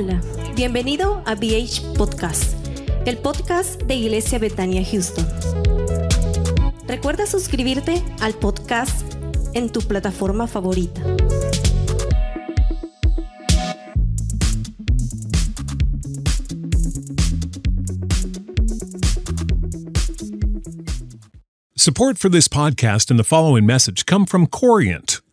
Hola, bienvenido a BH Podcast, el podcast de Iglesia Betania Houston. Recuerda suscribirte al podcast en tu plataforma favorita. Support for this podcast and the following message come from Corient.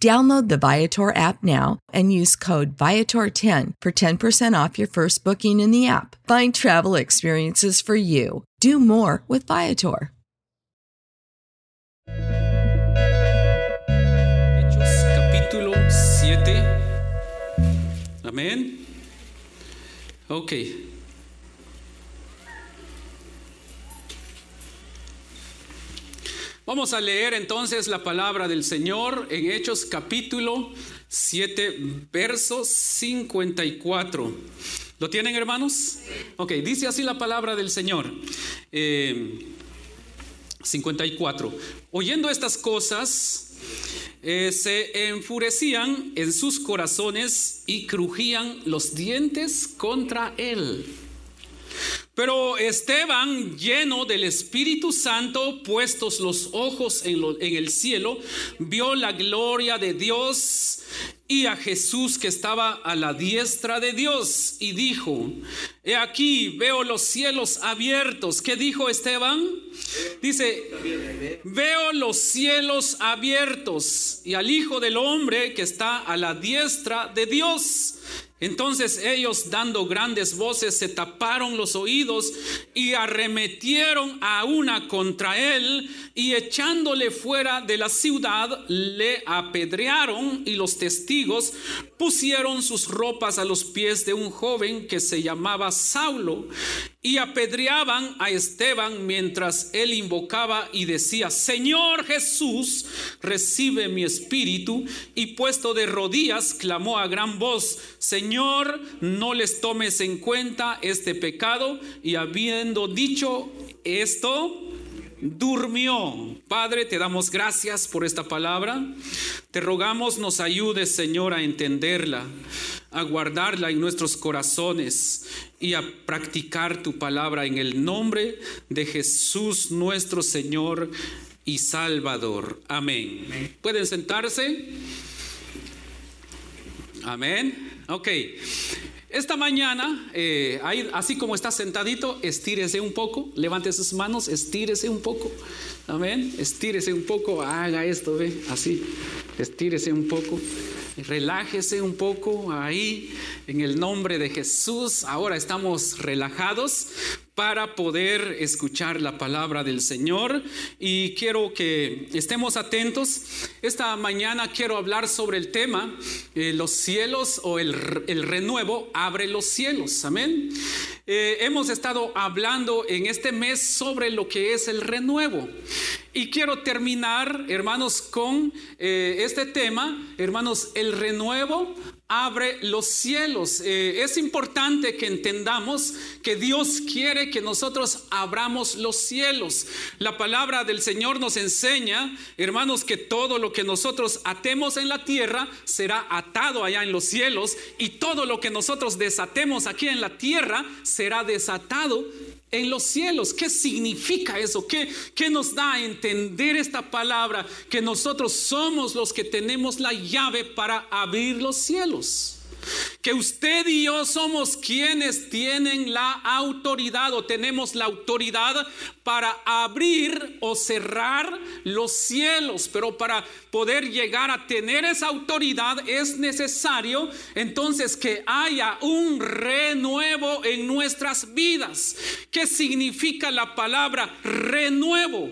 Download the Viator app now and use code Viator10 for 10% off your first booking in the app. Find travel experiences for you. Do more with Viator. Hechos capítulo 7. Amén. Ok. Vamos a leer entonces la palabra del Señor en Hechos capítulo 7, verso 54. ¿Lo tienen hermanos? Ok, dice así la palabra del Señor. Eh, 54. Oyendo estas cosas, eh, se enfurecían en sus corazones y crujían los dientes contra él. Pero Esteban, lleno del Espíritu Santo, puestos los ojos en, lo- en el cielo, vio la gloria de Dios y a Jesús que estaba a la diestra de Dios y dijo, he aquí veo los cielos abiertos. ¿Qué dijo Esteban? Dice, veo los cielos abiertos y al Hijo del Hombre que está a la diestra de Dios. Entonces ellos dando grandes voces se taparon los oídos y arremetieron a una contra él y echándole fuera de la ciudad le apedrearon y los testigos pusieron sus ropas a los pies de un joven que se llamaba Saulo y apedreaban a Esteban mientras él invocaba y decía, Señor Jesús, recibe mi espíritu. Y puesto de rodillas, clamó a gran voz, Señor, no les tomes en cuenta este pecado. Y habiendo dicho esto, durmió. Padre, te damos gracias por esta palabra. Te rogamos nos ayudes, Señor, a entenderla, a guardarla en nuestros corazones y a practicar tu palabra en el nombre de Jesús nuestro Señor y Salvador. Amén. ¿Pueden sentarse? Amén. Ok. Esta mañana, eh, ahí, así como está sentadito, estírese un poco, levante sus manos, estírese un poco. Amén. Estírese un poco, haga esto, ve, así. Estírese un poco. Relájese un poco ahí en el nombre de Jesús. Ahora estamos relajados para poder escuchar la palabra del Señor y quiero que estemos atentos. Esta mañana quiero hablar sobre el tema, eh, los cielos o el, el, renuevo abre los cielos, amén. Eh, hemos estado hablando en este mes sobre lo que es el renuevo. Y quiero terminar, hermanos, con eh, este tema, hermanos, el renuevo abre los cielos. Eh, es importante que entendamos que Dios quiere que nosotros abramos los cielos. La palabra del Señor nos enseña, hermanos, que todo lo que nosotros atemos en la tierra será atado allá en los cielos y todo lo que nosotros desatemos aquí en la tierra será desatado en los cielos. ¿Qué significa eso? ¿Qué, ¿Qué, nos da a entender esta palabra? Que nosotros somos los que tenemos la llave para abrir los cielos. Que usted y yo somos quienes tienen la autoridad o tenemos la autoridad para abrir o cerrar los cielos. Pero para poder llegar a tener esa autoridad es necesario entonces que haya un renuevo en nuestras vidas. ¿Qué significa la palabra renuevo?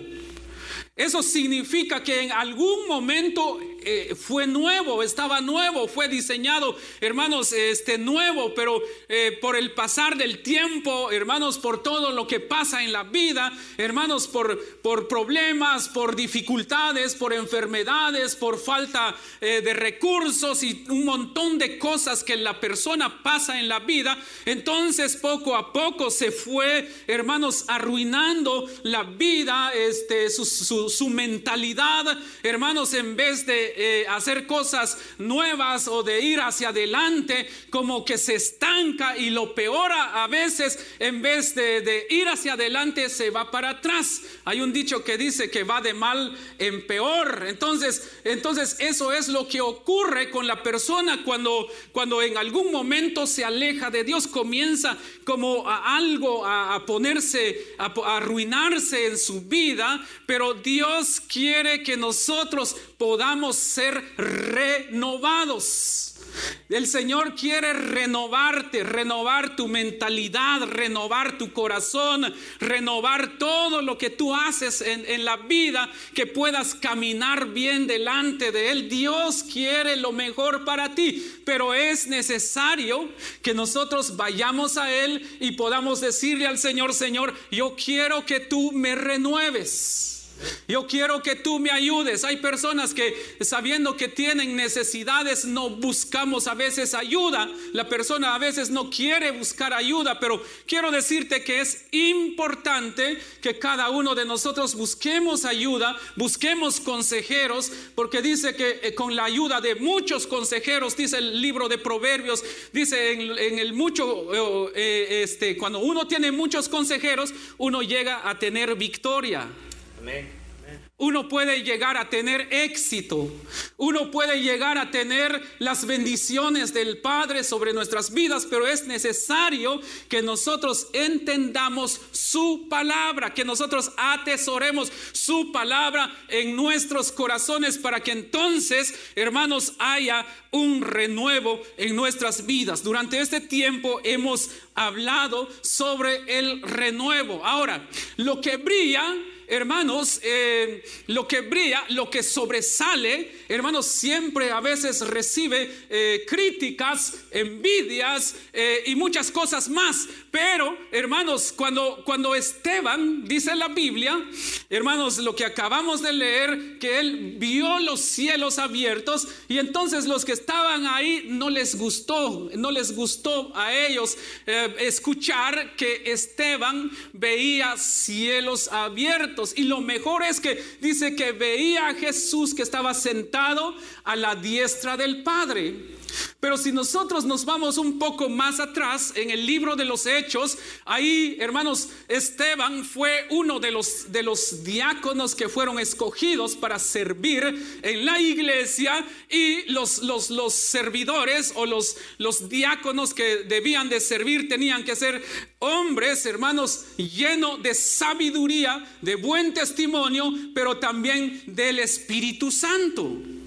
Eso significa que en algún momento eh, fue nuevo, estaba nuevo, fue diseñado, hermanos, este nuevo, pero eh, por el pasar del tiempo, hermanos, por todo lo que pasa en la vida, hermanos, por, por problemas, por dificultades, por enfermedades, por falta eh, de recursos y un montón de cosas que la persona pasa en la vida, entonces poco a poco se fue, hermanos, arruinando la vida, este, su, su mentalidad, hermanos, en vez de eh, hacer cosas nuevas o de ir hacia adelante, como que se estanca y lo peor a, veces, en vez de, de, ir hacia adelante, se va para atrás. Hay un dicho que dice que va de mal en peor. Entonces, entonces eso es lo que ocurre con la persona cuando, cuando en algún momento se aleja de Dios, comienza como a algo a, ponerse, a arruinarse en su vida, pero Dios quiere que nosotros podamos ser renovados. El Señor quiere renovarte, renovar tu mentalidad, renovar tu corazón, renovar todo lo que tú haces en, la vida, que puedas caminar bien delante de Él. Dios quiere lo mejor para ti, pero es necesario que nosotros vayamos a Él y podamos decirle al Señor, Señor, yo quiero que tú me renueves. Yo quiero que tú me ayudes. Hay personas que sabiendo que tienen necesidades no buscamos a veces ayuda. La persona a veces no quiere buscar ayuda, pero quiero decirte que es importante que cada uno de nosotros busquemos ayuda, busquemos consejeros, porque dice que eh, con la ayuda de muchos consejeros, dice el libro de Proverbios, dice en, el mucho, eh, este, cuando uno tiene muchos consejeros, uno llega a tener victoria. Uno puede llegar a tener éxito. Uno puede llegar a tener las bendiciones del Padre sobre nuestras vidas, pero es necesario que nosotros entendamos su palabra, que nosotros atesoremos su palabra en nuestros corazones para que entonces, hermanos, haya un renuevo en nuestras vidas. Durante este tiempo hemos hablado sobre el renuevo. Ahora, lo que brilla hermanos, eh, lo que brilla, lo que sobresale, hermanos, siempre a veces recibe eh, críticas, envidias eh, y muchas cosas más. Pero, hermanos, cuando, cuando Esteban, dice la Biblia, hermanos, lo que acabamos de leer, que él vio los cielos abiertos y entonces los que estaban ahí no les gustó, no les gustó a ellos escuchar que Esteban veía cielos abiertos. Y lo mejor es que dice que veía a Jesús que estaba sentado a la diestra del Padre. Pero si nosotros nos vamos un poco más atrás en el libro de los Hechos, ahí, hermanos, Esteban fue uno de los, de los diáconos que fueron escogidos para servir en la iglesia y los, los, los servidores o los, los diáconos que debían de servir tenían que ser hombres, hermanos, llenos de sabiduría, de buen testimonio, pero también del Espíritu Santo.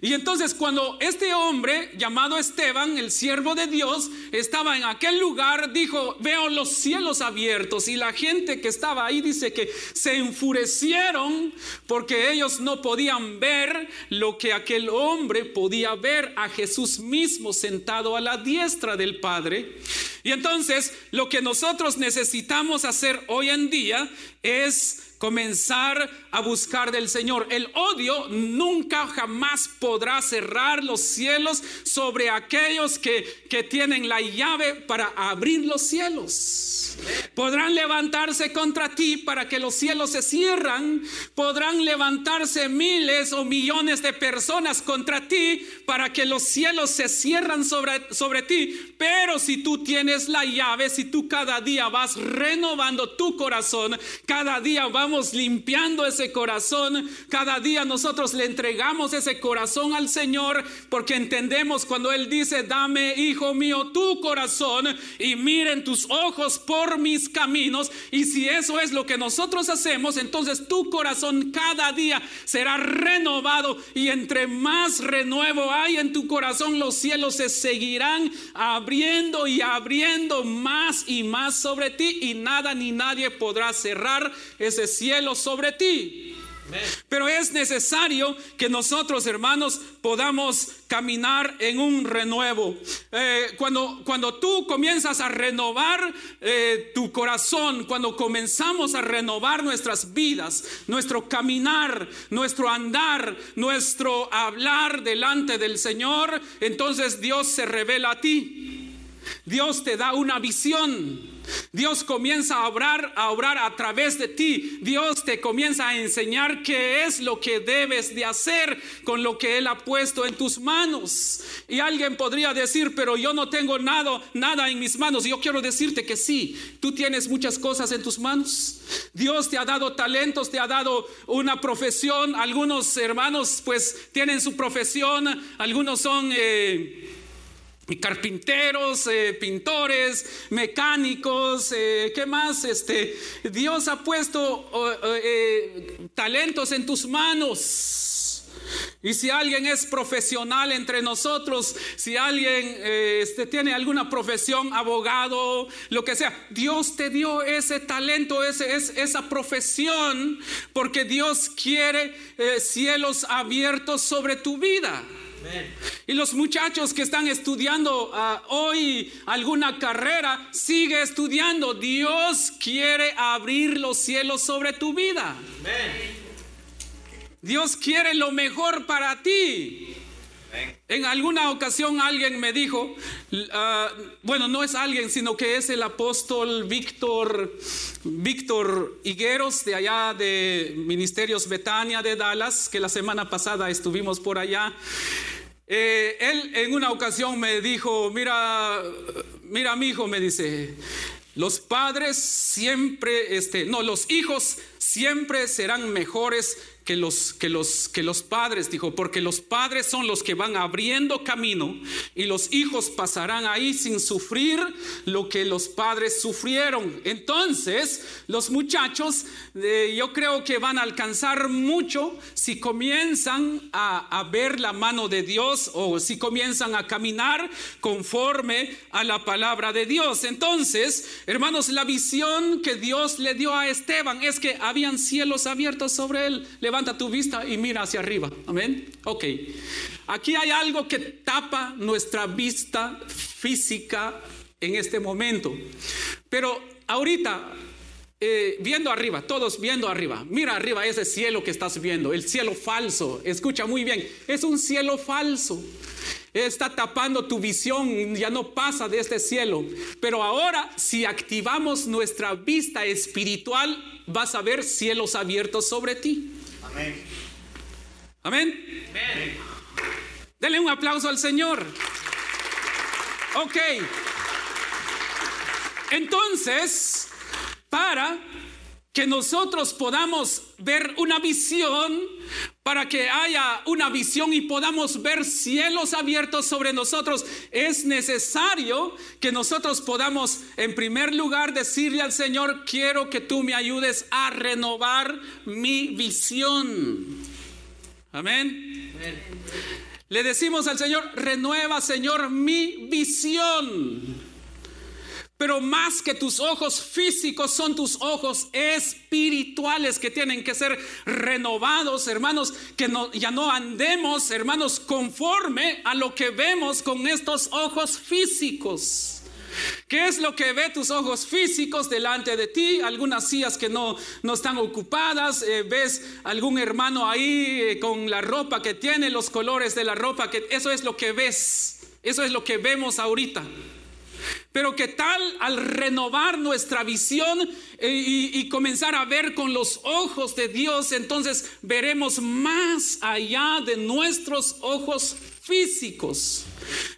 Y entonces cuando este hombre llamado Esteban, el siervo de Dios, estaba en aquel lugar, dijo, veo los cielos abiertos y la gente que estaba ahí dice que se enfurecieron porque ellos no podían ver lo que aquel hombre podía ver a Jesús mismo sentado a la diestra del Padre. Y entonces lo que nosotros necesitamos hacer hoy en día es comenzar a buscar del Señor. El odio nunca jamás podrá cerrar los cielos sobre aquellos que, que tienen la llave para abrir los cielos. Podrán levantarse contra ti para que los cielos se cierran. Podrán levantarse miles o millones de personas contra ti para que los cielos se cierran sobre, sobre ti. Pero si tú tienes la llave, si tú cada día vas renovando tu corazón, cada día vamos limpiando ese corazón, cada día nosotros le entregamos ese corazón al Señor porque entendemos cuando Él dice, dame, hijo mío, tu corazón y miren tus ojos por mis caminos. Y si eso es lo que nosotros hacemos, entonces tu corazón cada día será renovado y entre más renuevo hay en tu corazón, los cielos se seguirán abriendo y abriendo más y más sobre ti y nada ni nadie podrá cerrar ese cielo sobre ti. Pero es necesario que nosotros, hermanos, podamos caminar en un renuevo. Eh, cuando, cuando tú comienzas a renovar eh, tu corazón, cuando comenzamos a renovar nuestras vidas, nuestro caminar, nuestro andar, nuestro hablar delante del Señor, entonces Dios se revela a ti. Dios te da una visión. Dios comienza a obrar, a obrar a través de ti. Dios te comienza a enseñar qué es lo que debes de hacer con lo que Él ha puesto en tus manos. Y alguien podría decir, pero yo no tengo nada, nada en mis manos. Yo quiero decirte que sí, tú tienes muchas cosas en tus manos. Dios te ha dado talentos, te ha dado una profesión. Algunos hermanos pues tienen su profesión, algunos son... Eh, carpinteros, eh, pintores, mecánicos, eh, ¿qué más? Este, Dios ha puesto eh, talentos en tus manos. Y si alguien es profesional entre nosotros, si alguien este, tiene alguna profesión, abogado, lo que sea, Dios te dio ese talento, esa profesión, porque Dios quiere cielos abiertos sobre tu vida. Y los muchachos que están estudiando ah, hoy alguna carrera, sigue estudiando. Dios quiere abrir los cielos sobre tu vida. Dios quiere lo mejor para ti. En alguna ocasión alguien me dijo, ah, bueno, no es alguien, sino que es el apóstol Víctor, Víctor Higueros de allá de Ministerios Betania de Dallas, que la semana pasada estuvimos por allá. Eh, él en una ocasión me dijo, mira, mira mi hijo, me dice, los padres siempre, este, no, los hijos siempre serán mejores que los, que, los, que los padres, dijo, porque los padres son los que van abriendo camino y los hijos pasarán ahí sin sufrir lo que los padres sufrieron. Entonces, los muchachos, eh, yo creo que van a alcanzar mucho si comienzan a, a ver la mano de Dios o si comienzan a caminar conforme a la palabra de Dios. Entonces, hermanos, la visión que Dios le dio a Esteban es que habían cielos abiertos sobre él levanta tu vista y mira hacia arriba. Amén. Ok. Aquí hay algo que tapa nuestra vista física en este momento. Pero ahorita, eh, viendo arriba, todos viendo arriba, mira arriba ese cielo que estás viendo, el cielo falso. Escucha muy bien, es un cielo falso. Está tapando tu visión, ya no pasa de este cielo. Pero ahora, si activamos nuestra vista espiritual, vas a ver cielos abiertos sobre ti. Amén. Amén. Denle un aplauso al Señor. Ok. Entonces, para que nosotros podamos ver una visión, para que haya una visión y podamos ver cielos abiertos sobre nosotros, es necesario que nosotros podamos, en primer lugar, decirle al Señor, quiero que tú me ayudes a renovar mi visión. Amén. Le decimos al Señor, renueva Señor mi visión. Pero más que tus ojos físicos son tus ojos espirituales que tienen que ser renovados, hermanos, que ya no andemos, hermanos, conforme a lo que vemos con estos ojos físicos. ¿Qué es lo que ve tus ojos físicos delante de ti? Algunas sillas que no, no están ocupadas, eh, ves algún hermano ahí eh, con la ropa que tiene, los colores de la ropa, que eso es lo que ves, eso es lo que vemos ahorita. Pero qué tal al renovar nuestra visión eh, y, comenzar a ver con los ojos de Dios, entonces veremos más allá de nuestros ojos físicos.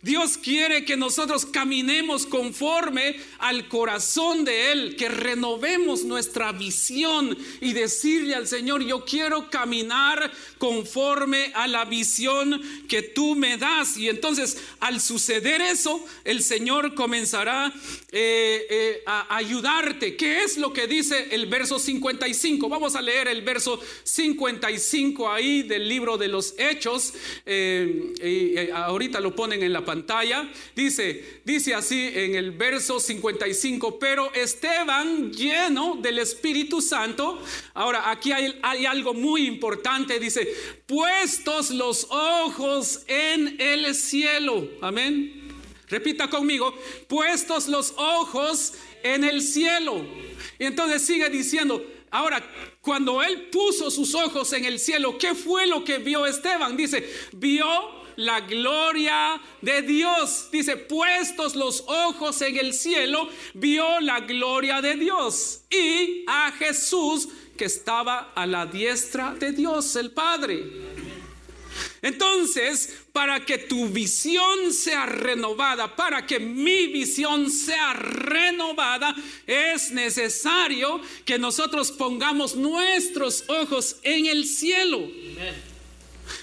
Dios quiere que nosotros caminemos conforme al corazón de Él, que renovemos nuestra visión y decirle al Señor, yo quiero caminar conforme a la visión que tú me das. Y entonces al suceder eso, el Señor comenzará eh, eh, a ayudarte. ¿Qué es lo que dice el verso 55? Vamos a leer el verso 55 ahí del libro de los Hechos. Eh, ahorita lo ponen en la pantalla. Dice, dice así en el verso 55, pero Esteban lleno del Espíritu Santo. Ahora, aquí hay algo muy importante. Dice, puestos los ojos en el cielo. Amén. Repita conmigo, puestos los ojos en el cielo. Y entonces sigue diciendo, ahora, cuando él puso sus ojos en el cielo, ¿qué fue lo que vio Esteban? Dice, vio la gloria de Dios. Dice, puestos los ojos en el cielo, vio la gloria de Dios y a Jesús que estaba a la diestra de Dios el Padre. Entonces, para que tu visión sea renovada, para que mi visión sea renovada, es necesario que nosotros pongamos nuestros ojos en el cielo.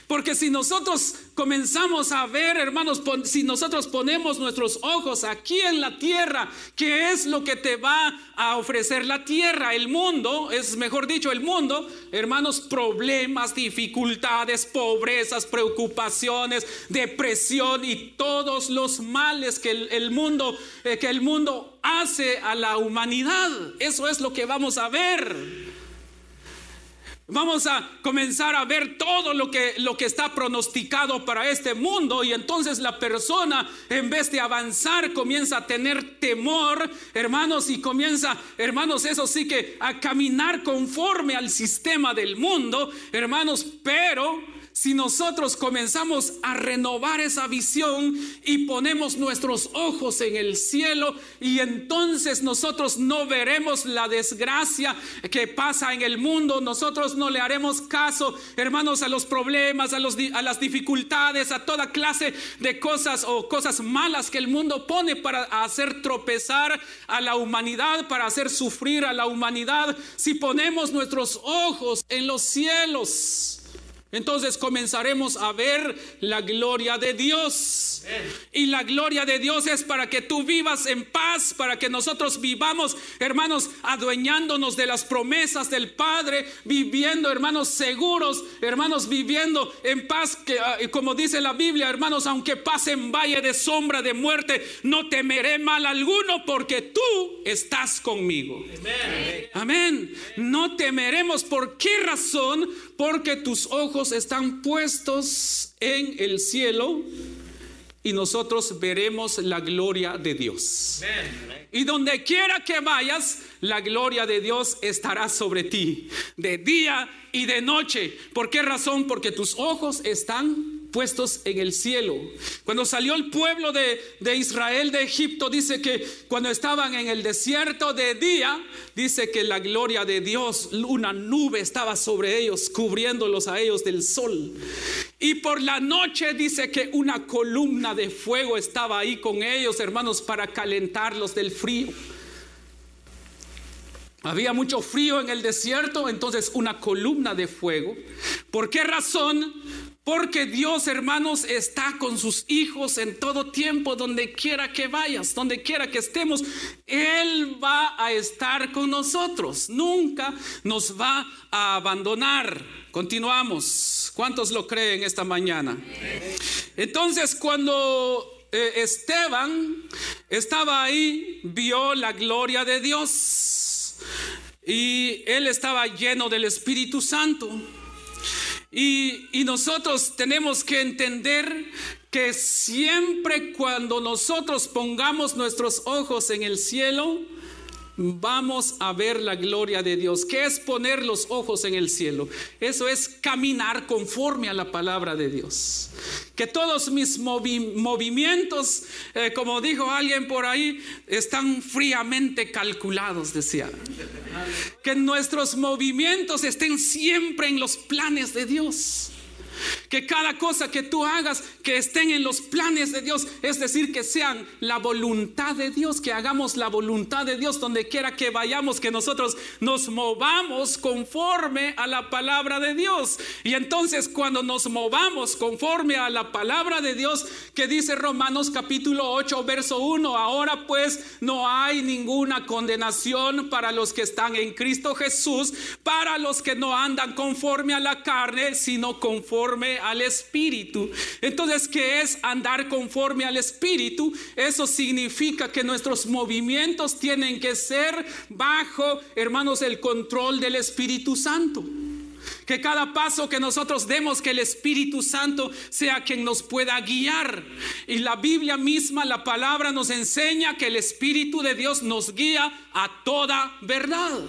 Porque si nosotros comenzamos a ver, hermanos, si nosotros ponemos nuestros ojos aquí en la tierra, ¿qué es lo que te va a ofrecer la tierra? El mundo, es mejor dicho, el mundo, hermanos, problemas, dificultades, pobrezas, preocupaciones, depresión y todos los males que el, mundo, eh, que el mundo hace a la humanidad. Eso es lo que vamos a ver. Vamos a comenzar a ver todo lo que, lo que está pronosticado para este mundo y entonces la persona en vez de avanzar comienza a tener temor, hermanos, y comienza, hermanos, eso sí que a caminar conforme al sistema del mundo, hermanos, pero si nosotros comenzamos a renovar esa visión y ponemos nuestros ojos en el cielo y entonces nosotros no veremos la desgracia que pasa en el mundo, nosotros no le haremos caso, hermanos, a los problemas, a, los, las dificultades, a toda clase de cosas o cosas malas que el mundo pone para hacer tropezar a la humanidad, para hacer sufrir a la humanidad. Si ponemos nuestros ojos en los cielos, entonces comenzaremos a ver la gloria de Dios. Y la gloria de Dios es para que tú vivas en paz, para que nosotros vivamos, hermanos, adueñándonos de las promesas del Padre, viviendo, hermanos, seguros, hermanos, viviendo en paz, que ah, como dice la Biblia, hermanos, aunque pase en valle de sombra de muerte, no temeré mal alguno porque tú estás conmigo. Amén. Amén. No temeremos. ¿Por qué razón? Porque tus ojos están puestos en el cielo y nosotros veremos la gloria de Dios. Y donde quiera que vayas, la gloria de Dios estará sobre ti, de día y de noche. ¿Por qué razón? Porque tus ojos están puestos en el cielo. Cuando salió el pueblo de, Israel de Egipto, dice que cuando estaban en el desierto de día, dice que la gloria de Dios, una nube estaba sobre ellos, cubriéndolos a ellos del sol. Y por la noche dice que una columna de fuego estaba ahí con ellos, hermanos, para calentarlos del frío. Había mucho frío en el desierto, entonces una columna de fuego. ¿Por qué razón? Porque Dios, hermanos, está con sus hijos en todo tiempo, donde quiera que vayas, donde quiera que estemos, Él va a estar con nosotros. Nunca nos va a abandonar. Continuamos. ¿Cuántos lo creen esta mañana? Entonces, cuando eh, Esteban estaba ahí, vio la gloria de Dios y él estaba lleno del Espíritu Santo. Y, nosotros tenemos que entender que siempre cuando nosotros pongamos nuestros ojos en el cielo, vamos a ver la gloria de Dios. ¿Qué es poner los ojos en el cielo? Eso es caminar conforme a la palabra de Dios. Que todos mis movimientos, eh, como dijo alguien por ahí, están fríamente calculados, decía. Que nuestros movimientos estén siempre en los planes de Dios. Que cada cosa que tú hagas, que estén en los planes de Dios, es decir, que sean la voluntad de Dios, que hagamos la voluntad de Dios donde quiera que vayamos, que nosotros nos movamos conforme a la palabra de Dios. Y entonces cuando nos movamos conforme a la palabra de Dios, que dice Romanos capítulo 8, verso 1, ahora pues no hay ninguna condenación para los que están en Cristo Jesús, para los que no andan conforme a la carne, sino conforme al Espíritu. Entonces, ¿qué es andar conforme al Espíritu? Eso significa que nuestros movimientos tienen que ser bajo, hermanos, el control del Espíritu Santo. Que cada paso que nosotros demos, que el Espíritu Santo sea quien nos pueda guiar. Y la Biblia misma, la palabra nos enseña que el Espíritu de Dios nos guía a toda verdad.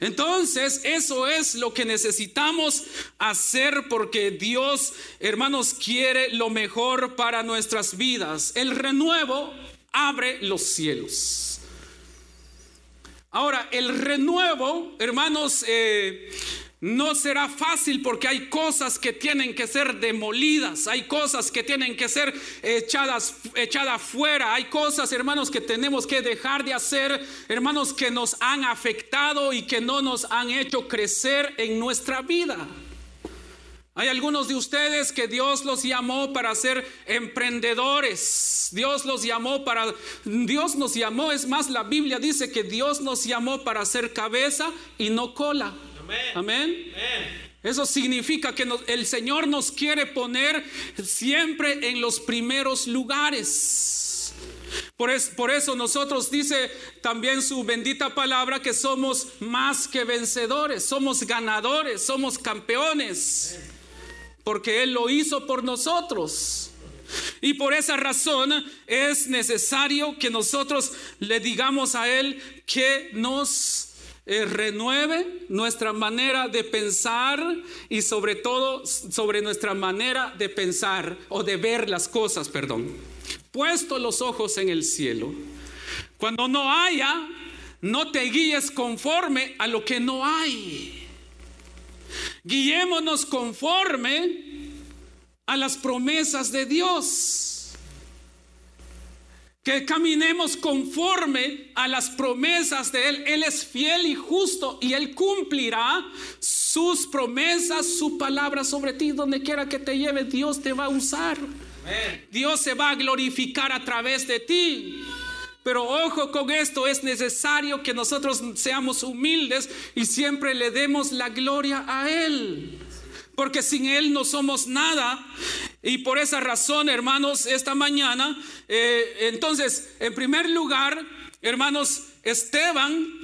Entonces, eso es lo que necesitamos hacer porque Dios, hermanos, quiere lo mejor para nuestras vidas. El renuevo abre los cielos. Ahora, el renuevo, hermanos, eh, no será fácil porque hay cosas que tienen que ser demolidas, hay cosas que tienen que ser echadas, echadas fuera, hay cosas, hermanos, que tenemos que dejar de hacer, hermanos, que nos han afectado y que no nos han hecho crecer en nuestra vida. Hay algunos de ustedes que Dios los llamó para ser emprendedores. Dios los llamó para, Dios nos llamó, es más, la Biblia dice que Dios nos llamó para ser cabeza y no cola. Amén. Eso significa que el Señor nos quiere poner siempre en los primeros lugares. Por, por, eso nosotros dice también su bendita palabra que somos más que vencedores, somos ganadores, somos campeones, porque Él lo hizo por nosotros. Y por esa razón es necesario que nosotros le digamos a Él que nos eh, renueve nuestra manera de pensar y sobre todo sobre nuestra manera de pensar o de ver las cosas, perdón. Puesto los ojos en el cielo. Cuando no haya, no te guíes conforme a lo que no hay. Guiémonos conforme a las promesas de Dios que caminemos conforme a las promesas de Él. Él es fiel y justo y Él cumplirá sus promesas, su palabra sobre ti. Donde quiera que te lleve, Dios te va a usar. Dios se va a glorificar a través de ti. Pero ojo con esto, es necesario que nosotros seamos humildes y siempre le demos la gloria a Él porque sin Él no somos nada. Y por esa razón, hermanos, esta mañana, eh, entonces, en primer lugar, hermanos, Esteban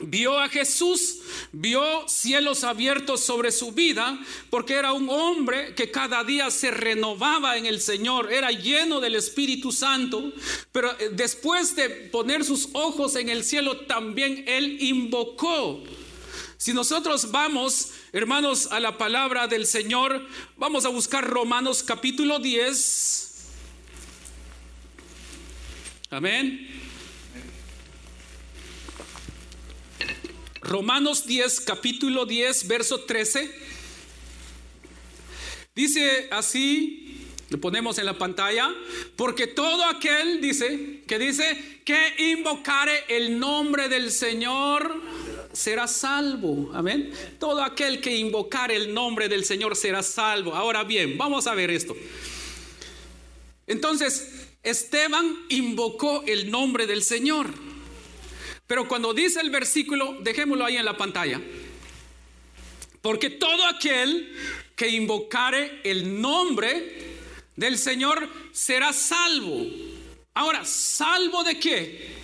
vio a Jesús, vio cielos abiertos sobre su vida, porque era un hombre que cada día se renovaba en el Señor, era lleno del Espíritu Santo, pero eh, después de poner sus ojos en el cielo, también él invocó si nosotros vamos, hermanos, a la palabra del Señor, vamos a buscar Romanos capítulo 10. Amén. Romanos 10, capítulo 10, verso 13. Dice así Lo ponemos en la pantalla. Porque todo aquel dice, que dice que invocare el nombre del Señor será salvo. Amén. Todo aquel que invocare el nombre del Señor será salvo. Ahora bien, vamos a ver esto. Entonces, Esteban invocó el nombre del Señor. Pero cuando dice el versículo, dejémoslo ahí en la pantalla. Porque todo aquel que invocare el nombre del Señor será salvo. Ahora, ¿salvo de qué?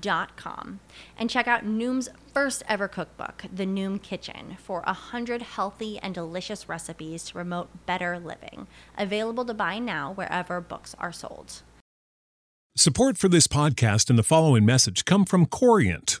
Dot com and check out Noom's first ever cookbook, The Noom Kitchen, for a hundred healthy and delicious recipes to promote better living. Available to buy now wherever books are sold. Support for this podcast and the following message come from Corient.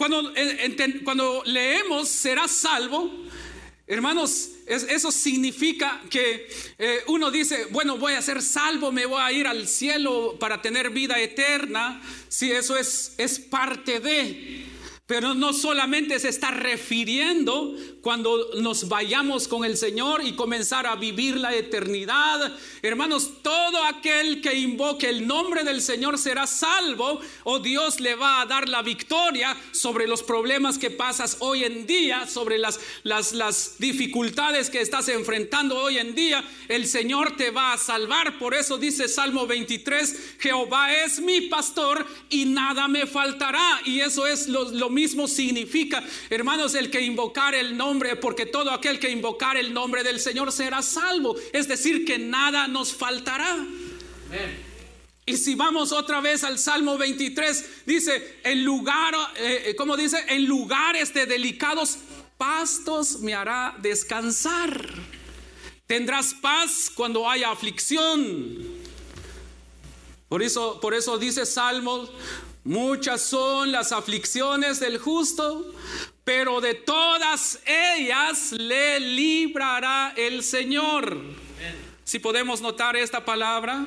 Cuando, cuando leemos será salvo, hermanos, es, eso significa que eh, uno dice, bueno, voy a ser salvo, me voy a ir al cielo para tener vida eterna. Si eso es, es parte de... Pero no solamente se está refiriendo cuando nos vayamos con el Señor y comenzar a vivir la eternidad. Hermanos, todo aquel que invoque el nombre del Señor será salvo o Dios le va a dar la victoria sobre los problemas que pasas hoy en día, sobre las, las, las dificultades que estás enfrentando hoy en día. El Señor te va a salvar. Por eso dice Salmo 23, Jehová es mi pastor y nada me faltará. Y eso es lo, lo mismo significa, hermanos, el que invocar el nombre, porque todo aquel que invocar el nombre del Señor será salvo. Es decir, que nada nos faltará. Y si vamos otra vez al Salmo 23, dice, en lugar, eh, ¿cómo dice? En lugares de delicados pastos me hará descansar. Tendrás paz cuando haya aflicción. Por eso, por eso dice Salmo Muchas son las aflicciones del justo, pero de todas ellas le librará el Señor. Si podemos notar esta palabra,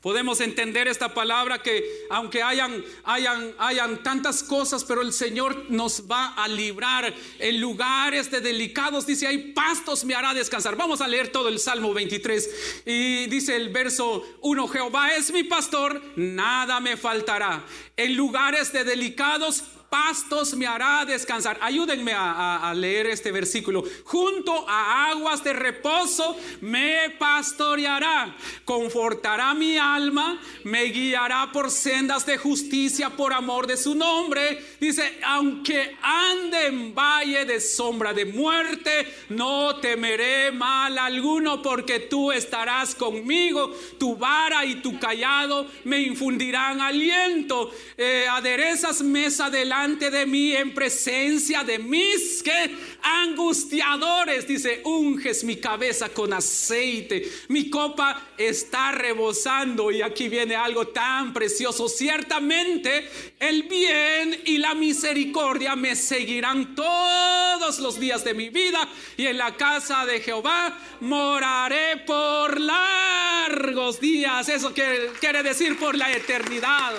Podemos entender esta palabra que aunque hayan, hayan, hayan tantas cosas, pero el Señor nos va a librar en lugares de delicados. Dice, hay pastos me hará descansar. Vamos a leer todo el Salmo 23. Y dice el verso 1, Jehová es mi pastor, nada me faltará. En lugares de delicados pastos me hará descansar. Ayúdenme a, leer este versículo. Junto a aguas de reposo me pastoreará, confortará mi alma, me guiará por sendas de justicia por amor de su nombre. Dice, aunque ande en valle de sombra de muerte, no temeré mal alguno porque tú estarás conmigo. Tu vara y tu callado me infundirán aliento. Eh, aderezas mesa delante delante de mí en presencia de mis que angustiadores. Dice, unges mi cabeza con aceite. Mi copa está rebosando. Y aquí viene algo tan precioso. Ciertamente el bien y la misericordia me seguirán todos los días de mi vida. Y en la casa de Jehová moraré por largos días. Eso quiere, decir por la eternidad.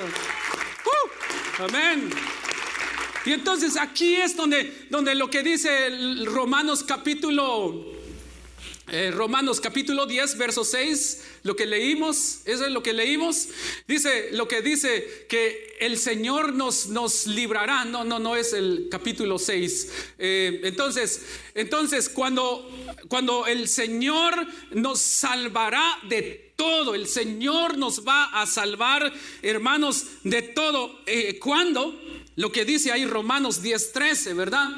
Uh, amén. Y entonces aquí es donde, donde lo que dice Romanos capítulo, eh, Romanos capítulo 10, verso 6, lo que leímos, eso es lo que leímos, dice lo que dice que el Señor nos, nos librará, no, no, no es el capítulo 6. Eh, entonces, entonces cuando, cuando el Señor nos salvará de todo, el Señor nos va a salvar, hermanos, de todo. Eh, ¿Cuándo? Lo que dice ahí Romanos 10:13, ¿verdad?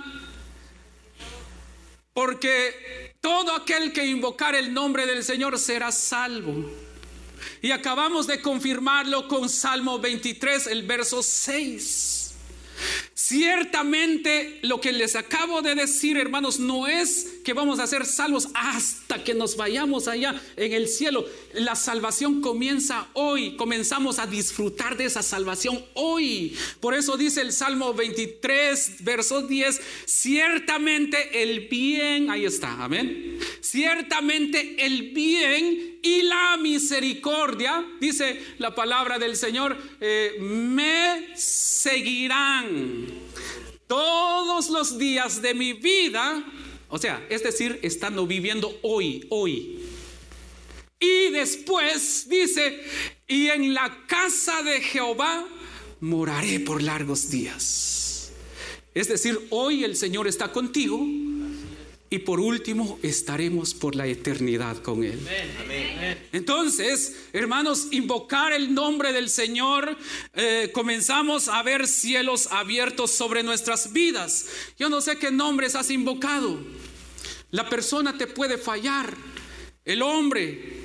Porque todo aquel que invocar el nombre del Señor será salvo. Y acabamos de confirmarlo con Salmo 23, el verso 6. Ciertamente lo que les acabo de decir, hermanos, no es que vamos a ser salvos hasta que nos vayamos allá en el cielo. La salvación comienza hoy. Comenzamos a disfrutar de esa salvación hoy. Por eso dice el Salmo 23, verso 10, ciertamente el bien, ahí está, amén. Ciertamente el bien y la misericordia, dice la palabra del Señor, eh, me seguirán todos los días de mi vida. O sea, es decir, estando viviendo hoy, hoy. Y después dice, y en la casa de Jehová moraré por largos días. Es decir, hoy el Señor está contigo y por último, estaremos por la eternidad con Él. Entonces, hermanos, invocar el nombre del Señor, eh, comenzamos a ver cielos abiertos sobre nuestras vidas. Yo no sé qué nombres has invocado. La persona te puede fallar. El hombre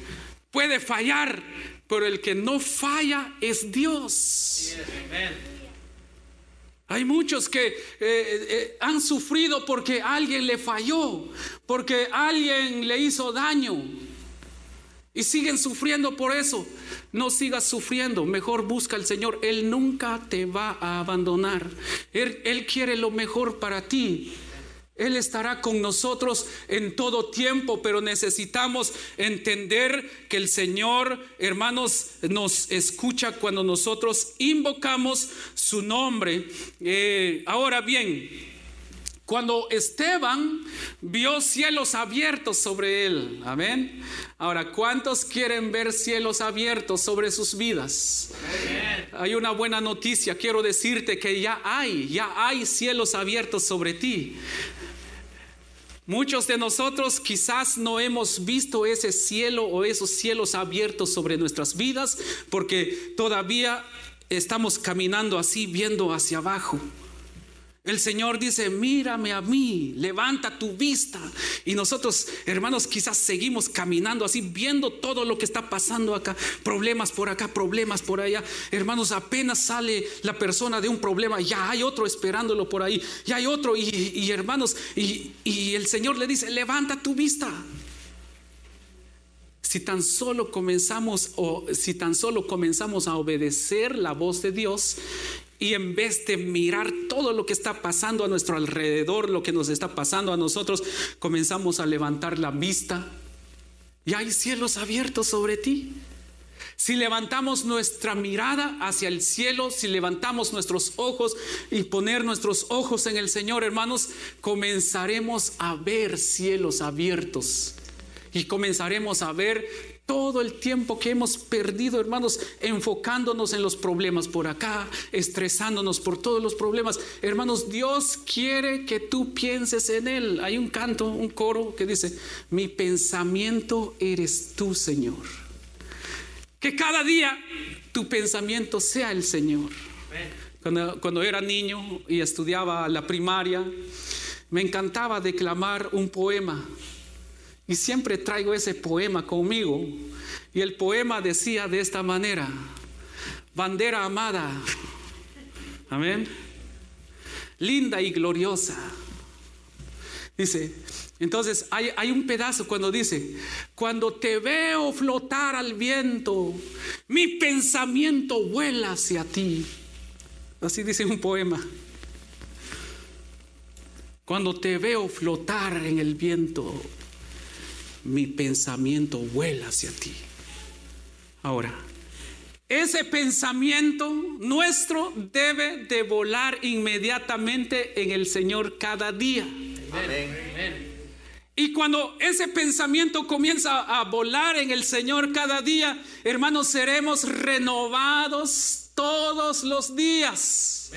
puede fallar. Pero el que no falla es Dios. Hay muchos que eh, eh, han sufrido porque alguien le falló, porque alguien le hizo daño. Y siguen sufriendo por eso. No sigas sufriendo, mejor busca al Señor. Él nunca te va a abandonar. Él quiere lo mejor para ti. Él estará con nosotros en todo tiempo, pero necesitamos entender que el Señor, hermanos, nos escucha cuando nosotros invocamos su nombre. Eh, ahora bien, cuando Esteban vio cielos abiertos sobre él, amén. Ahora, ¿cuántos quieren ver cielos abiertos sobre sus vidas? Hay una buena noticia, quiero decirte que ya hay, ya hay cielos abiertos sobre ti. Muchos de nosotros quizás no hemos visto ese cielo o esos cielos abiertos sobre nuestras vidas porque todavía estamos caminando así viendo hacia abajo. El Señor dice, mírame a mí, levanta tu vista. Y nosotros, hermanos, quizás seguimos caminando así, viendo todo lo que está pasando acá, problemas por acá, problemas por allá. Hermanos, apenas sale la persona de un problema, ya hay otro esperándolo por ahí, ya hay otro. Y, hermanos, y, y el Señor le dice, levanta tu vista. Si tan solo comenzamos o si tan solo comenzamos a obedecer la voz de Dios y en vez de mirar todo lo que está pasando a nuestro alrededor, lo que nos está pasando a nosotros, comenzamos a levantar la vista y hay cielos abiertos sobre ti. Si levantamos nuestra mirada hacia el cielo, si levantamos nuestros ojos y poner nuestros ojos en el Señor, hermanos, comenzaremos a ver cielos abiertos y comenzaremos a ver todo el tiempo que hemos perdido, hermanos, enfocándonos en los problemas por acá, estresándonos por todos los problemas. Hermanos, Dios quiere que tú pienses en Él. Hay un canto, un coro que dice, mi pensamiento eres tú, Señor. Que cada día tu pensamiento sea el Señor. Cuando, cuando era niño y estudiaba la primaria, me encantaba declamar un poema y siempre traigo ese poema conmigo. Y el poema decía de esta manera, bandera amada, amén. linda y gloriosa. Dice, entonces hay, un pedazo cuando dice, cuando te veo flotar al viento, mi pensamiento vuela hacia ti. Así dice un poema. Cuando te veo flotar en el viento, mi pensamiento vuela hacia ti. Ahora, ese pensamiento nuestro debe de volar inmediatamente en el Señor cada día. Y cuando ese pensamiento comienza a volar en el Señor cada día, hermanos, seremos renovados todos los días.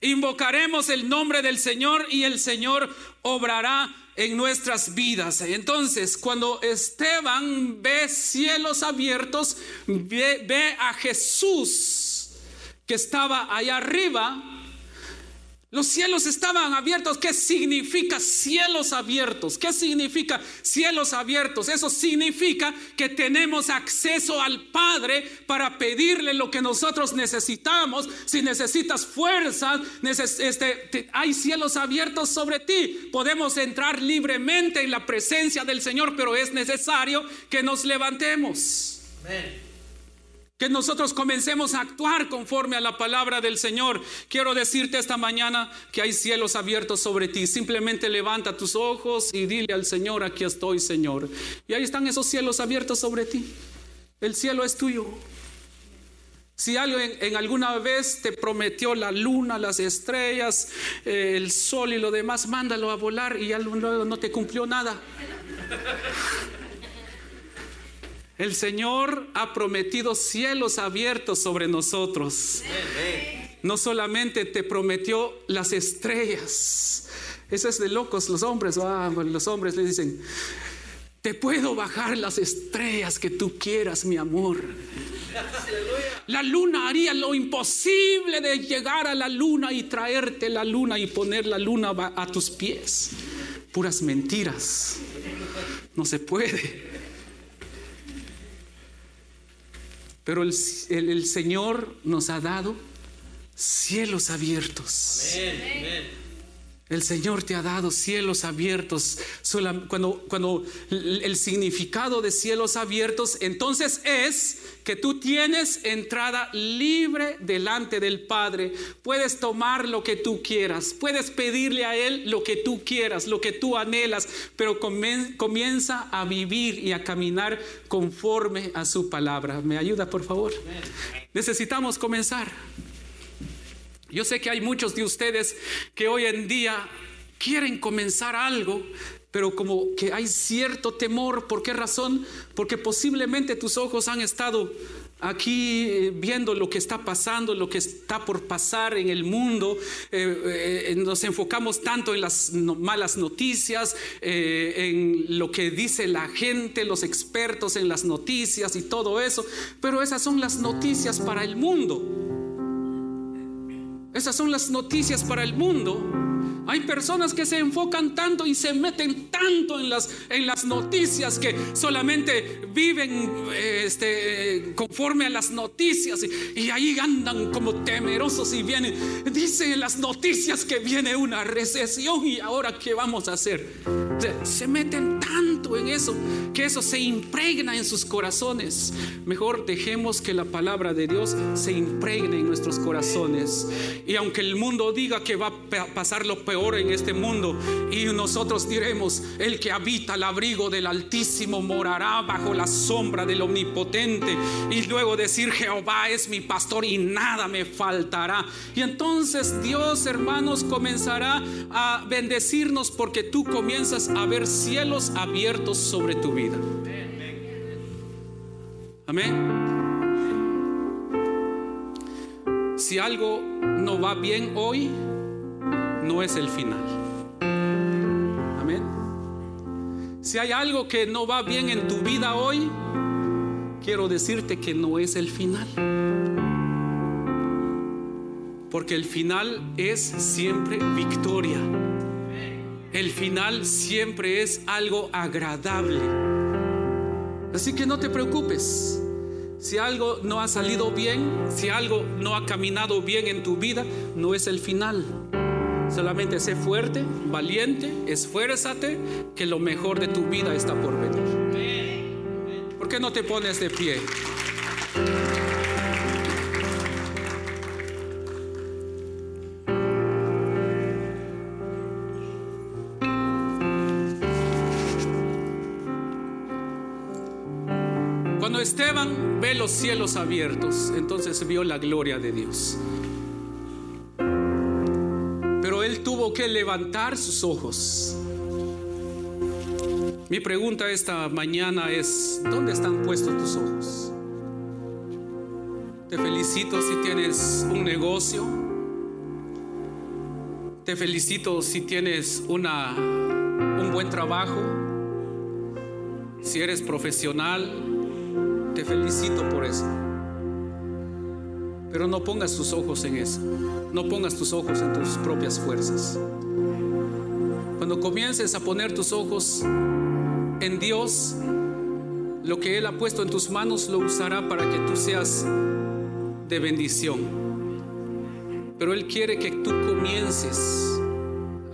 Invocaremos el nombre del Señor y el Señor obrará en nuestras vidas. Entonces, cuando Esteban ve cielos abiertos, ve, ve a Jesús que estaba allá arriba, los cielos estaban abiertos. ¿Qué significa cielos abiertos? ¿Qué significa cielos abiertos? Eso significa que tenemos acceso al Padre para pedirle lo que nosotros necesitamos. Si necesitas fuerza, este, hay cielos abiertos sobre ti. Podemos entrar libremente en la presencia del Señor, pero es necesario que nos levantemos. Amén. Que nosotros comencemos a actuar conforme a la palabra del Señor. Quiero decirte esta mañana que hay cielos abiertos sobre ti. Simplemente levanta tus ojos y dile al Señor, aquí estoy, Señor. Y ahí están esos cielos abiertos sobre ti. El cielo es tuyo. Si alguien en alguna vez te prometió la luna, las estrellas, eh, el sol y lo demás, mándalo a volar y ya no te cumplió nada. El Señor ha prometido cielos abiertos sobre nosotros. No solamente te prometió las estrellas. Eso es de locos los hombres. los hombres le dicen, te puedo bajar las estrellas que tú quieras, mi amor. La luna haría lo imposible de llegar a la luna y traerte la luna y poner la luna a tus pies. Puras mentiras. No se puede. Pero el, Señor nos ha dado cielos abiertos. El Señor te ha dado cielos abiertos. Cuando, cuando el significado de cielos abiertos, entonces es que tú tienes entrada libre delante del Padre. Puedes tomar lo que tú quieras, puedes pedirle a Él lo que tú quieras, lo que tú anhelas, pero comienza a vivir y a caminar conforme a su palabra. ¿Me ayuda, por favor? Necesitamos comenzar. Yo sé que hay muchos de ustedes que hoy en día quieren comenzar algo, pero como que hay cierto temor. ¿Por qué razón? Porque posiblemente tus ojos han estado aquí eh, viendo lo que está pasando, lo que está por pasar en el mundo. Eh, eh, nos enfocamos tanto en las malas noticias, en lo que dice la gente, los expertos en las noticias y todo eso. Pero esas son las noticias para el mundo. Esas son las noticias para el mundo. Hay personas que se enfocan tanto y se meten tanto en las, en las noticias que solamente viven este, conforme a las noticias y, y, ahí andan como temerosos y vienen. Dicen en las noticias que viene una recesión y ahora qué vamos a hacer. Se meten tanto en eso que eso se impregna en sus corazones. Mejor dejemos que la palabra de Dios se impregne en nuestros corazones. Y aunque el mundo diga que va a pasar lo peor, en este mundo. Y nosotros diremos, el que habita al abrigo del Altísimo morará bajo la sombra del Omnipotente. Y luego decir, Jehová es mi pastor y nada me faltará. Y entonces Dios, hermanos, comenzará a bendecirnos porque tú comienzas a ver cielos abiertos sobre tu vida. Amén. Si algo no va bien hoy, no es el final. Amén. Si hay algo que no va bien en tu vida hoy, quiero decirte que no es el final. Porque el final es siempre victoria. El final siempre es algo agradable. Así que no te preocupes. Si algo no ha salido bien, si algo no ha caminado bien en tu vida, no es el final Solamente sé fuerte, valiente, esfuérzate, que lo mejor de tu vida está por venir. ¿Por qué no te pones de pie? Cuando Esteban ve los cielos abiertos, entonces vio la gloria de Dios. Que levantar sus ojos. Mi pregunta esta mañana es, ¿dónde están puestos tus ojos? Te felicito si tienes un negocio. Te felicito si tienes una, un buen trabajo. Si eres profesional, te felicito por eso. Pero no pongas tus ojos en eso. No pongas tus ojos en tus propias fuerzas. Cuando comiences a poner tus ojos en Dios, lo que Él ha puesto en tus manos lo usará para que tú seas de bendición. Pero Él quiere que tú comiences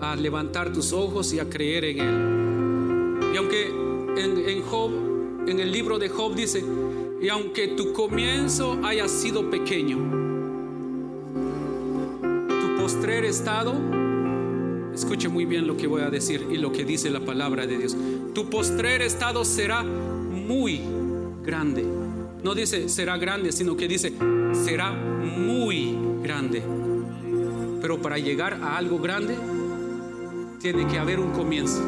a levantar tus ojos y a creer en Él. Y aunque en, Job, en el libro de Job dice, y aunque tu comienzo haya sido pequeño, tu postrer estado, escuche muy bien lo que voy a decir y lo que dice la palabra de Dios, tu postrer estado será muy grande. No dice será grande, sino que dice será muy grande. Pero para llegar a algo grande, tiene que haber un comienzo.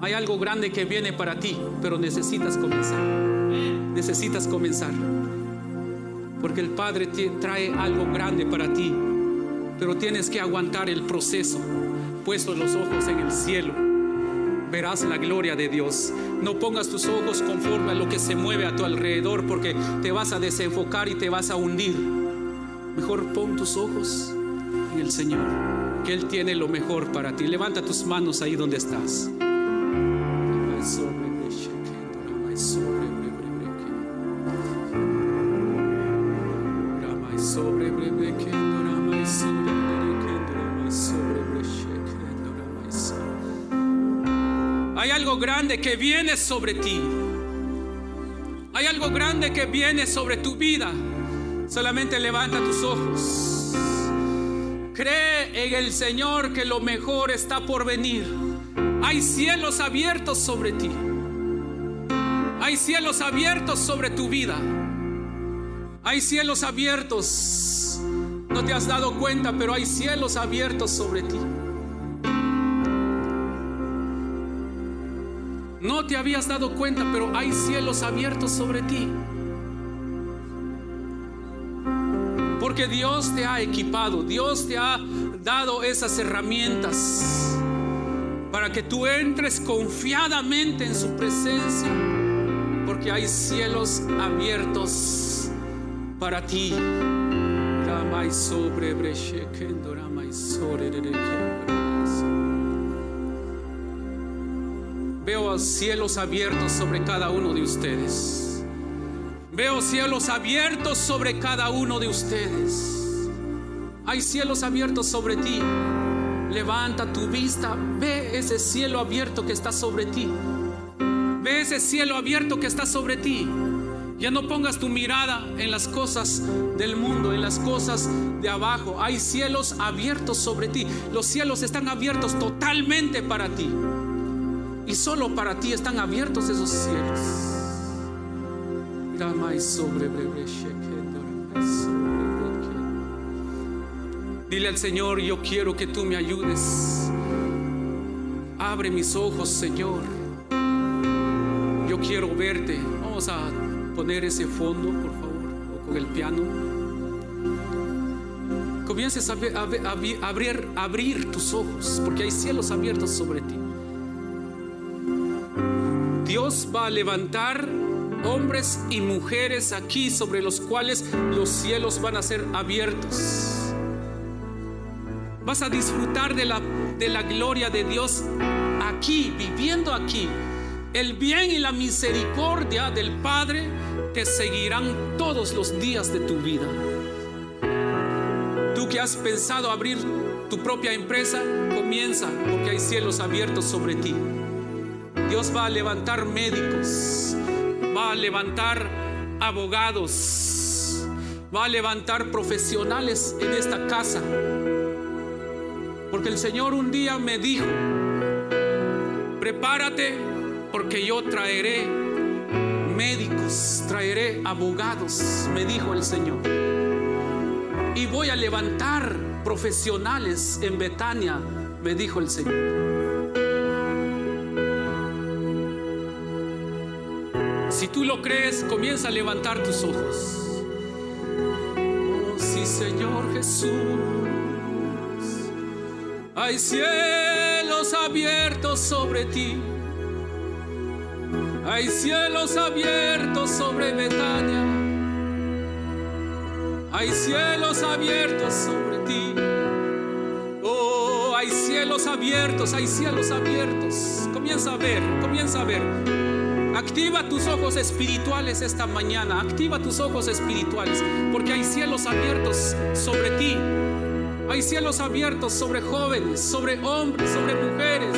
Hay algo grande que viene para ti, pero necesitas comenzar. Necesitas comenzar. Porque el Padre te trae algo grande para ti, pero tienes que aguantar el proceso. Puesto los ojos en el cielo, verás la gloria de Dios. No pongas tus ojos conforme a lo que se mueve a tu alrededor, porque te vas a desenfocar y te vas a hundir. Mejor pon tus ojos en el Señor, que Él tiene lo mejor para ti. Levanta tus manos ahí donde estás. Que viene sobre ti. Hay algo grande que viene sobre tu vida. Solamente levanta tus ojos. Cree en el Señor que lo mejor está por venir. Hay cielos abiertos sobre ti. Hay cielos abiertos sobre tu vida. Hay cielos abiertos. No te has dado cuenta, pero hay cielos abiertos sobre ti. No te habías dado cuenta, pero hay cielos abiertos sobre ti. Porque Dios te ha equipado, Dios te ha dado esas herramientas para que tú entres confiadamente en su presencia, porque hay cielos abiertos para ti. Veo cielos abiertos sobre cada uno de ustedes. Veo cielos abiertos sobre cada uno de ustedes. Hay cielos abiertos sobre ti. Levanta tu vista, ve ese cielo abierto que está sobre ti. Ve ese cielo abierto que está sobre ti. Ya no pongas tu mirada en las cosas del mundo, en las cosas de abajo. Hay cielos abiertos sobre ti. Los cielos están abiertos totalmente para ti. Y solo para ti están abiertos esos cielos. Dile al Señor, yo quiero que tú me ayudes. Abre mis ojos, Señor. Yo quiero verte. Vamos a poner ese fondo, por favor, o con el piano. Comiences a, abrir tus ojos, porque hay cielos abiertos sobre ti. Dios va a levantar hombres y mujeres aquí sobre los cuales los cielos van a ser abiertos. Vas a disfrutar de la, de la gloria de Dios aquí, viviendo aquí. El bien y la misericordia del Padre te seguirán todos los días de tu vida. Tú que has pensado abrir tu propia empresa, comienza porque hay cielos abiertos sobre ti. Dios va a levantar médicos, va a levantar abogados, va a levantar profesionales en esta casa. Porque el Señor un día me dijo, prepárate porque yo traeré médicos, traeré abogados, me dijo el Señor. Y voy a levantar profesionales en Betania, me dijo el Señor. Si tú lo crees, comienza a levantar tus ojos. Oh, sí, Señor Jesús. Hay cielos abiertos sobre ti. Hay cielos abiertos sobre Betania. Hay cielos abiertos sobre ti. Oh, hay cielos abiertos, hay cielos abiertos. Comienza a ver, comienza a ver. Activa tus ojos espirituales esta mañana. Activa tus ojos espirituales. Porque hay cielos abiertos sobre ti. Hay cielos abiertos sobre jóvenes, sobre hombres, sobre mujeres.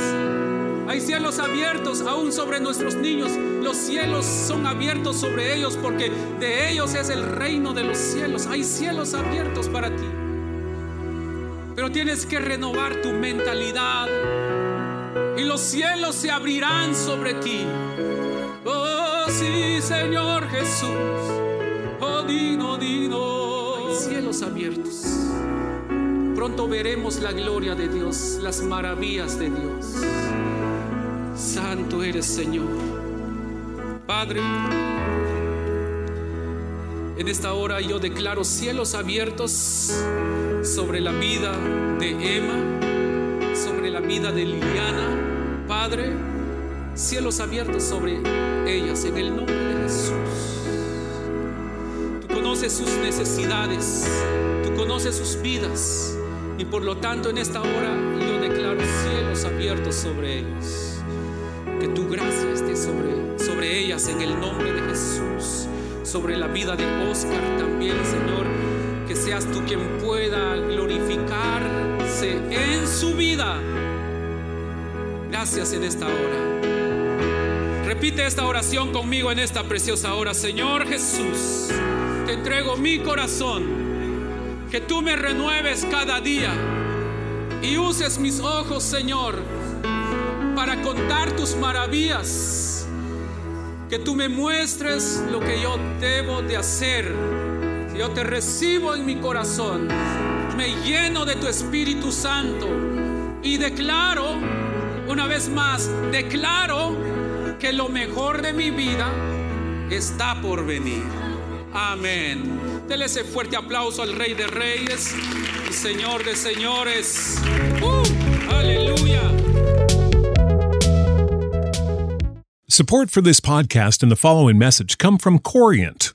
Hay cielos abiertos aún sobre nuestros niños. Los cielos son abiertos sobre ellos porque de ellos es el reino de los cielos. Hay cielos abiertos para ti. Pero tienes que renovar tu mentalidad. Y los cielos se abrirán sobre ti. Sí, Señor Jesús. Oh, dino, dino. Cielos abiertos. Pronto veremos la gloria de Dios, las maravillas de Dios. Santo eres, Señor. Padre, en esta hora yo declaro cielos abiertos sobre la vida de Emma, sobre la vida de Liliana. Padre, cielos abiertos sobre ellas en el nombre de Jesús. Tú conoces sus necesidades, tú conoces sus vidas y por lo tanto en esta hora yo declaro cielos abiertos sobre ellos. Que tu gracia esté sobre, sobre ellas en el nombre de Jesús. Sobre la vida de Oscar también, Señor. Que seas tú quien pueda glorificarse en su vida. Gracias en esta hora. Repite esta oración conmigo en esta preciosa hora. Señor Jesús, te entrego mi corazón. Que tú me renueves cada día y uses mis ojos, Señor, para contar tus maravillas. Que tú me muestres lo que yo debo de hacer. Yo te recibo en mi corazón. Me lleno de tu Espíritu Santo. Y declaro, una vez más, declaro que lo mejor de mi vida está por venir. Amén. Dele ese fuerte aplauso al Rey de Reyes y Señor de Señores. ¡Uh! Aleluya. Support for this podcast and the following message come from Corient.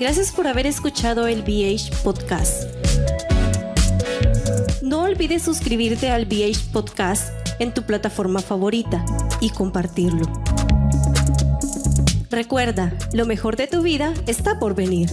Gracias por haber escuchado el BH Podcast. No olvides suscribirte al BH Podcast en tu plataforma favorita y compartirlo. Recuerda, lo mejor de tu vida está por venir.